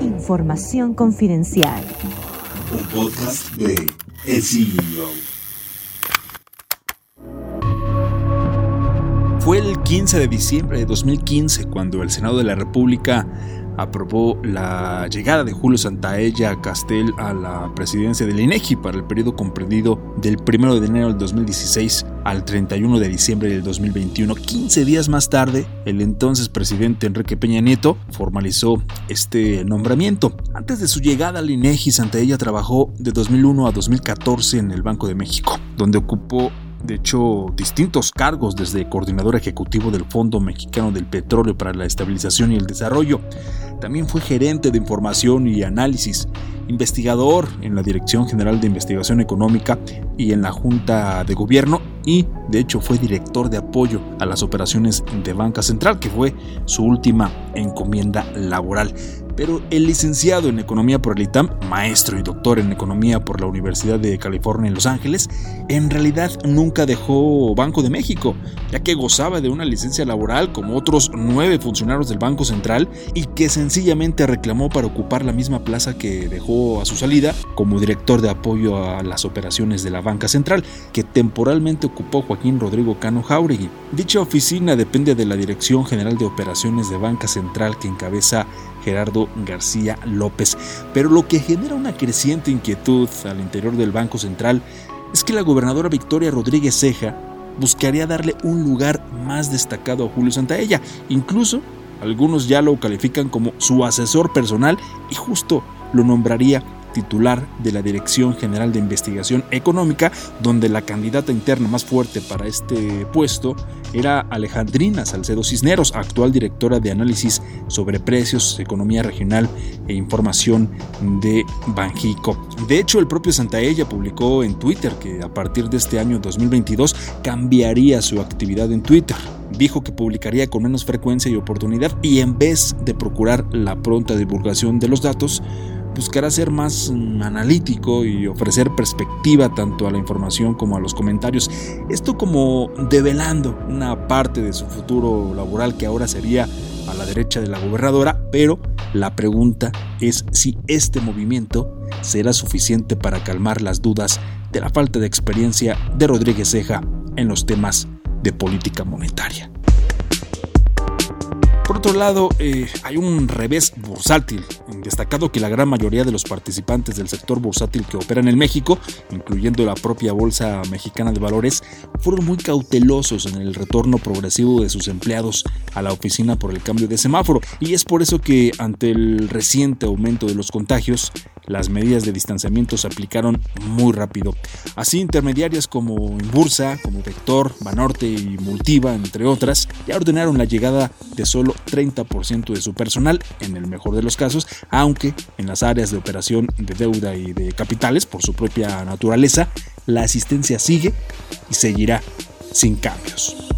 Información confidencial. Un podcast de El CEO. Fue el 15 de diciembre de 2015 cuando el Senado de la República aprobó la llegada de Julio Santaella Castel a la presidencia del INEGI para el periodo comprendido del 1 de enero del 2016 al 31 de diciembre del 2021. 15 días más tarde, el entonces presidente Enrique Peña Nieto formalizó este nombramiento. Antes de su llegada al INEGI, Santaella trabajó de 2001 a 2014 en el Banco de México, donde ocupó de hecho, distintos cargos desde coordinador ejecutivo del Fondo Mexicano del Petróleo para la Estabilización y el Desarrollo. También fue gerente de información y análisis, investigador en la Dirección General de Investigación Económica y en la Junta de Gobierno y de hecho fue director de apoyo a las operaciones de Banca Central, que fue su última encomienda laboral pero el licenciado en Economía por el ITAM, maestro y doctor en Economía por la Universidad de California en Los Ángeles, en realidad nunca dejó Banco de México, ya que gozaba de una licencia laboral como otros nueve funcionarios del Banco Central y que sencillamente reclamó para ocupar la misma plaza que dejó a su salida como director de apoyo a las operaciones de la Banca Central, que temporalmente ocupó Joaquín Rodrigo Cano Jauregui. Dicha oficina depende de la Dirección General de Operaciones de Banca Central que encabeza Gerardo García López. Pero lo que genera una creciente inquietud al interior del Banco Central es que la gobernadora Victoria Rodríguez Ceja buscaría darle un lugar más destacado a Julio Santaella. Incluso algunos ya lo califican como su asesor personal y justo lo nombraría titular de la Dirección General de Investigación Económica, donde la candidata interna más fuerte para este puesto era Alejandrina Salcedo Cisneros, actual directora de análisis sobre precios, economía regional e información de Banjico. De hecho, el propio Santaella publicó en Twitter que a partir de este año 2022 cambiaría su actividad en Twitter dijo que publicaría con menos frecuencia y oportunidad y en vez de procurar la pronta divulgación de los datos, buscará ser más mm, analítico y ofrecer perspectiva tanto a la información como a los comentarios. Esto como develando una parte de su futuro laboral que ahora sería a la derecha de la gobernadora, pero la pregunta es si este movimiento será suficiente para calmar las dudas de la falta de experiencia de Rodríguez Ceja en los temas de política monetaria. Por otro lado, eh, hay un revés bursátil, destacado que la gran mayoría de los participantes del sector bursátil que operan en México, incluyendo la propia Bolsa Mexicana de Valores, fueron muy cautelosos en el retorno progresivo de sus empleados a la oficina por el cambio de semáforo, y es por eso que ante el reciente aumento de los contagios, las medidas de distanciamiento se aplicaron muy rápido. Así, intermediarias como Inbursa, como Vector, Banorte y Multiva, entre otras, ya ordenaron la llegada de solo 30% de su personal, en el mejor de los casos, aunque en las áreas de operación de deuda y de capitales, por su propia naturaleza, la asistencia sigue y seguirá sin cambios.